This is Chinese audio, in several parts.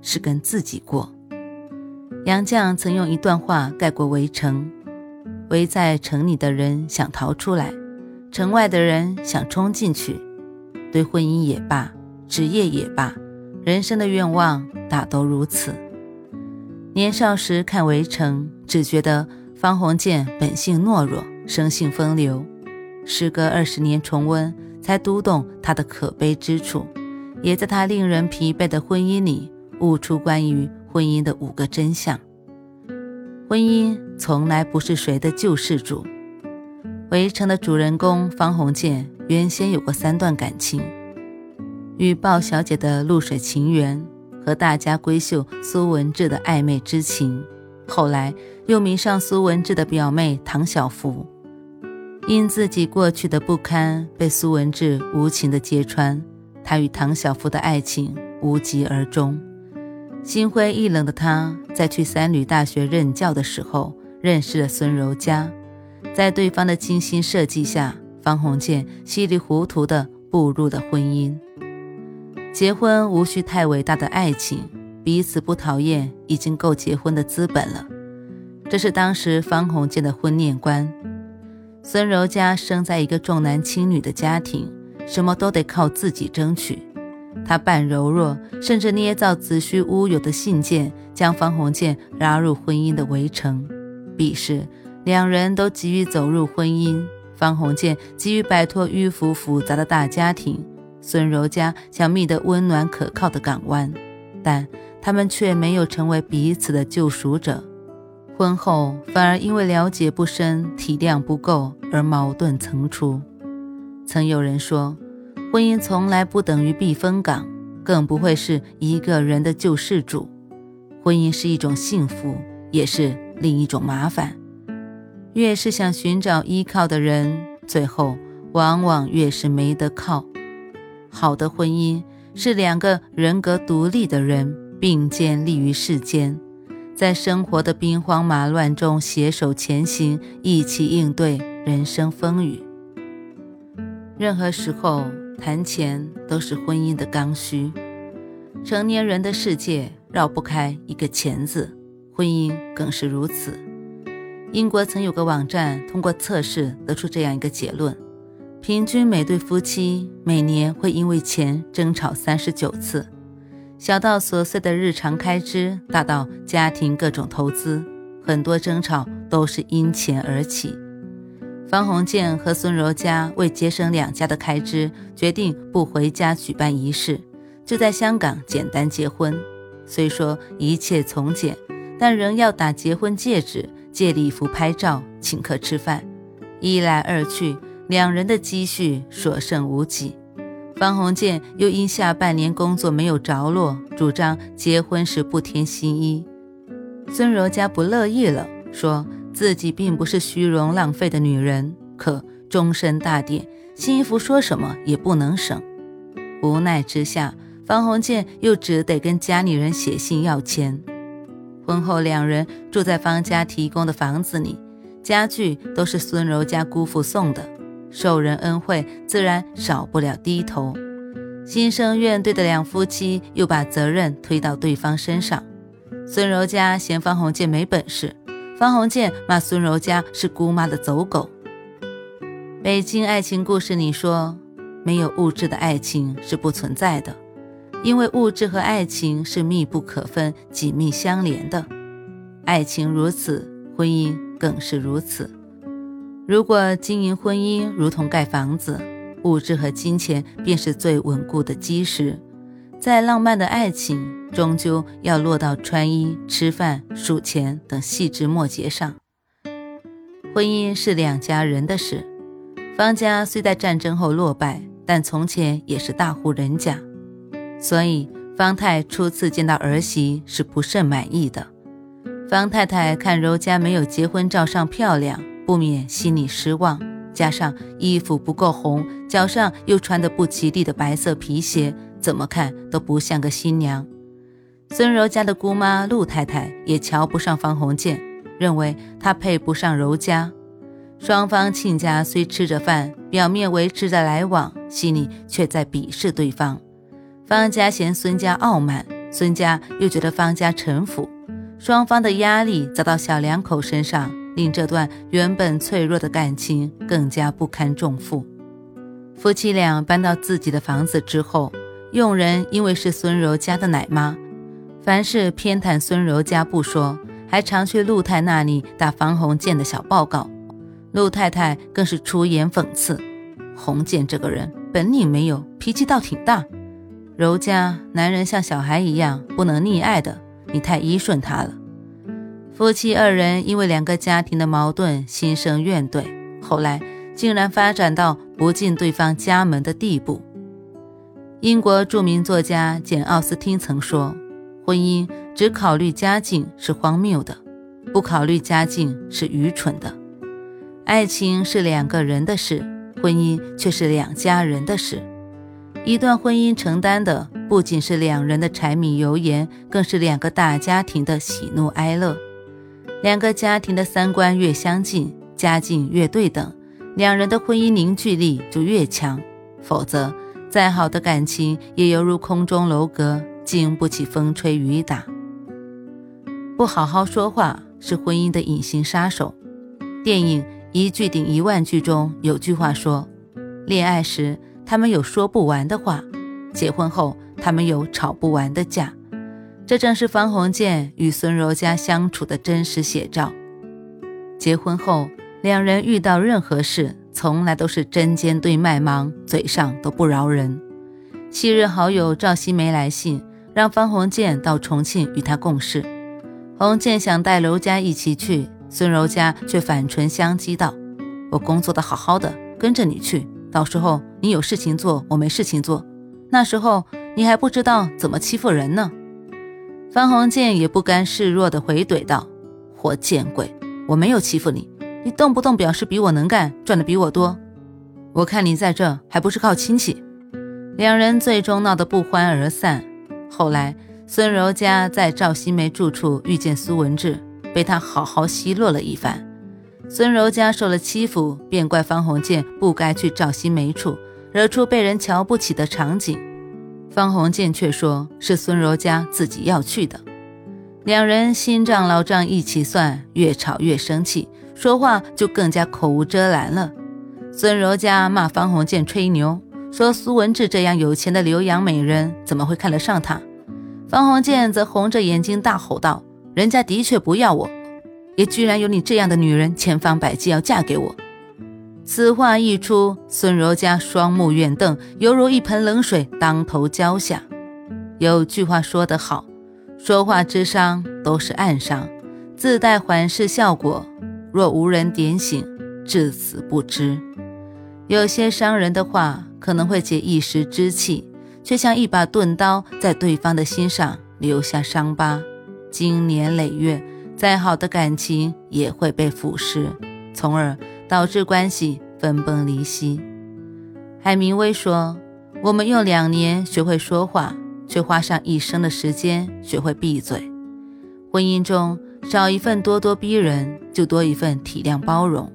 是跟自己过。杨绛曾用一段话概括围城：围在城里的人想逃出来，城外的人想冲进去。对婚姻也罢，职业也罢，人生的愿望大都如此。年少时看《围城》，只觉得方鸿渐本性懦弱，生性风流。时隔二十年重温，才读懂他的可悲之处。也在他令人疲惫的婚姻里悟出关于婚姻的五个真相。婚姻从来不是谁的救世主。围城的主人公方鸿渐原先有过三段感情：与鲍小姐的露水情缘，和大家闺秀苏文志的暧昧之情，后来又迷上苏文志的表妹唐晓芙。因自己过去的不堪，被苏文志无情的揭穿。他与唐晓芙的爱情无疾而终，心灰意冷的他，在去三旅大学任教的时候，认识了孙柔嘉。在对方的精心设计下，方鸿渐稀里糊涂地步入了婚姻。结婚无需太伟大的爱情，彼此不讨厌已经够结婚的资本了。这是当时方鸿渐的婚恋观。孙柔嘉生在一个重男轻女的家庭。什么都得靠自己争取。他扮柔弱，甚至捏造子虚乌有的信件，将方鸿渐拉入婚姻的围城。彼时，两人都急于走入婚姻。方鸿渐急于摆脱迂腐复杂的大家庭，孙柔嘉想觅得温暖可靠的港湾，但他们却没有成为彼此的救赎者。婚后反而因为了解不深、体谅不够而矛盾层出。曾有人说，婚姻从来不等于避风港，更不会是一个人的救世主。婚姻是一种幸福，也是另一种麻烦。越是想寻找依靠的人，最后往往越是没得靠。好的婚姻是两个人格独立的人并肩立于世间，在生活的兵荒马乱中携手前行，一起应对人生风雨。任何时候谈钱都是婚姻的刚需，成年人的世界绕不开一个钱字，婚姻更是如此。英国曾有个网站通过测试得出这样一个结论：平均每对夫妻每年会因为钱争吵三十九次，小到琐碎的日常开支，大到家庭各种投资，很多争吵都是因钱而起。方鸿渐和孙柔嘉为节省两家的开支，决定不回家举办仪式，就在香港简单结婚。虽说一切从简，但仍要打结婚戒指、借礼服、拍照、请客吃饭。一来二去，两人的积蓄所剩无几。方鸿渐又因下半年工作没有着落，主张结婚时不添新衣。孙柔嘉不乐意了，说。自己并不是虚荣浪费的女人，可终身大典，新衣服说什么也不能省。无奈之下，方鸿渐又只得跟家里人写信要钱。婚后，两人住在方家提供的房子里，家具都是孙柔家姑父送的，受人恩惠，自然少不了低头。心生怨怼的两夫妻又把责任推到对方身上。孙柔家嫌方鸿渐没本事。方鸿渐骂孙柔嘉是姑妈的走狗。北京爱情故事里说，没有物质的爱情是不存在的，因为物质和爱情是密不可分、紧密相连的。爱情如此，婚姻更是如此。如果经营婚姻如同盖房子，物质和金钱便是最稳固的基石。再浪漫的爱情，终究要落到穿衣、吃饭、数钱等细枝末节上。婚姻是两家人的事。方家虽在战争后落败，但从前也是大户人家，所以方太初次见到儿媳是不甚满意的。方太太看柔家没有结婚照上漂亮，不免心里失望。加上衣服不够红，脚上又穿的不吉利的白色皮鞋，怎么看都不像个新娘。孙柔家的姑妈陆太太也瞧不上方鸿渐，认为他配不上柔家。双方亲家虽吃着饭，表面维持着来往，心里却在鄙视对方。方家嫌孙家傲慢，孙家又觉得方家城府，双方的压力砸到小两口身上。令这段原本脆弱的感情更加不堪重负。夫妻俩搬到自己的房子之后，佣人因为是孙柔家的奶妈，凡事偏袒孙柔家不说，还常去陆太那里打方鸿渐的小报告。陆太太更是出言讽刺：“鸿渐这个人本领没有，脾气倒挺大。柔家男人像小孩一样，不能溺爱的，你太依顺他了。”夫妻二人因为两个家庭的矛盾心生怨怼，后来竟然发展到不进对方家门的地步。英国著名作家简·奥斯汀曾说：“婚姻只考虑家境是荒谬的，不考虑家境是愚蠢的。爱情是两个人的事，婚姻却是两家人的事。一段婚姻承担的不仅是两人的柴米油盐，更是两个大家庭的喜怒哀乐。”两个家庭的三观越相近，家境越对等，两人的婚姻凝聚力就越强。否则，再好的感情也犹如空中楼阁，经不起风吹雨打。不好好说话是婚姻的隐形杀手。电影《一句顶一万句》中有句话说：“恋爱时他们有说不完的话，结婚后他们有吵不完的架。”这正是方鸿渐与孙柔嘉相处的真实写照。结婚后，两人遇到任何事，从来都是针尖对麦芒，嘴上都不饶人。昔日好友赵西梅来信，让方鸿渐到重庆与他共事。鸿渐想带柔家一起去，孙柔嘉却反唇相讥道：“我工作的好好的，跟着你去，到时候你有事情做，我没事情做，那时候你还不知道怎么欺负人呢。”方鸿渐也不甘示弱地回怼道：“活见鬼！我没有欺负你，你动不动表示比我能干，赚的比我多。我看你在这还不是靠亲戚。”两人最终闹得不欢而散。后来，孙柔嘉在赵新梅住处遇见苏文志，被他好好奚落了一番。孙柔嘉受了欺负，便怪方鸿渐不该去赵新梅处，惹出被人瞧不起的场景。方鸿渐却说是孙柔家自己要去的，两人新账老账一起算，越吵越生气，说话就更加口无遮拦了。孙柔家骂方鸿渐吹牛，说苏文志这样有钱的留洋美人怎么会看得上他？方鸿渐则红着眼睛大吼道：“人家的确不要我，也居然有你这样的女人，千方百计要嫁给我。”此话一出，孙柔家双目圆瞪，犹如一盆冷水当头浇下。有句话说得好，说话之伤都是暗伤，自带缓释效果。若无人点醒，至死不知。有些伤人的话可能会解一时之气，却像一把钝刀，在对方的心上留下伤疤。经年累月，再好的感情也会被腐蚀，从而。导致关系分崩离析。海明威说：“我们用两年学会说话，却花上一生的时间学会闭嘴。婚姻中少一份咄咄逼人，就多一份体谅包容。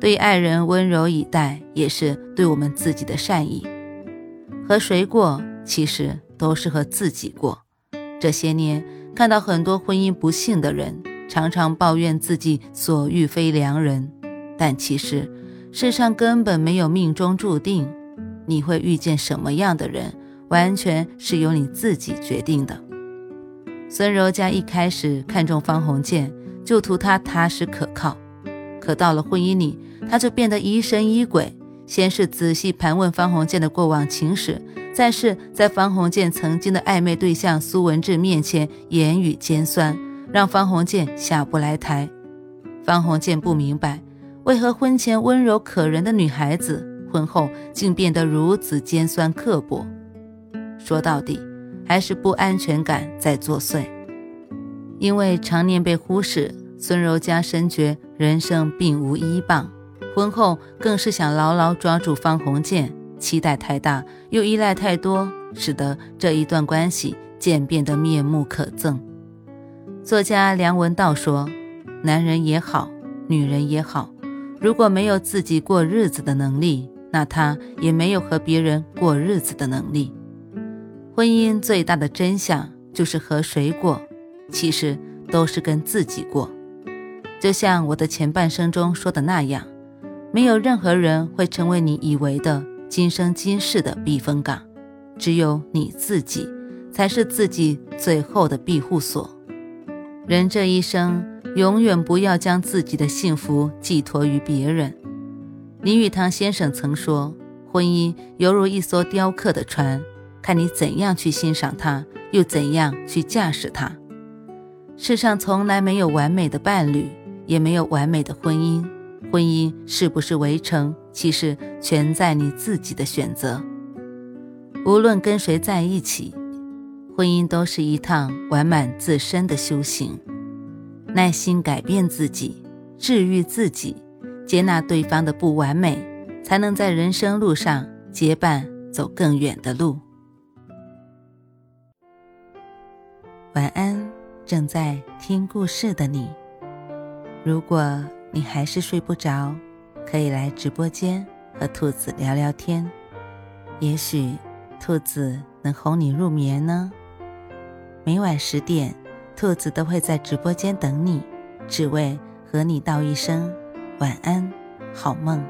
对爱人温柔以待，也是对我们自己的善意。和谁过，其实都是和自己过。这些年看到很多婚姻不幸的人，常常抱怨自己所遇非良人。”但其实，世上根本没有命中注定，你会遇见什么样的人，完全是由你自己决定的。孙柔嘉一开始看中方鸿渐，就图他踏实可靠，可到了婚姻里，他就变得疑神疑鬼。先是仔细盘问方鸿渐的过往情史，再是在方鸿渐曾经的暧昧对象苏文志面前言语尖酸，让方鸿渐下不来台。方鸿渐不明白。为何婚前温柔可人的女孩子，婚后竟变得如此尖酸刻薄？说到底，还是不安全感在作祟？因为常年被忽视，孙柔嘉深觉人生并无依傍，婚后更是想牢牢抓住方鸿渐，期待太大，又依赖太多，使得这一段关系渐变得面目可憎。作家梁文道说：“男人也好，女人也好，如果没有自己过日子的能力，那他也没有和别人过日子的能力。婚姻最大的真相就是和谁过，其实都是跟自己过。就像我的前半生中说的那样，没有任何人会成为你以为的今生今世的避风港，只有你自己才是自己最后的庇护所。人这一生。”永远不要将自己的幸福寄托于别人。林语堂先生曾说：“婚姻犹如一艘雕刻的船，看你怎样去欣赏它，又怎样去驾驶它。”世上从来没有完美的伴侣，也没有完美的婚姻。婚姻是不是围城，其实全在你自己的选择。无论跟谁在一起，婚姻都是一趟完满自身的修行。耐心改变自己，治愈自己，接纳对方的不完美，才能在人生路上结伴走更远的路。晚安，正在听故事的你。如果你还是睡不着，可以来直播间和兔子聊聊天，也许兔子能哄你入眠呢。每晚十点。兔子都会在直播间等你，只为和你道一声晚安，好梦。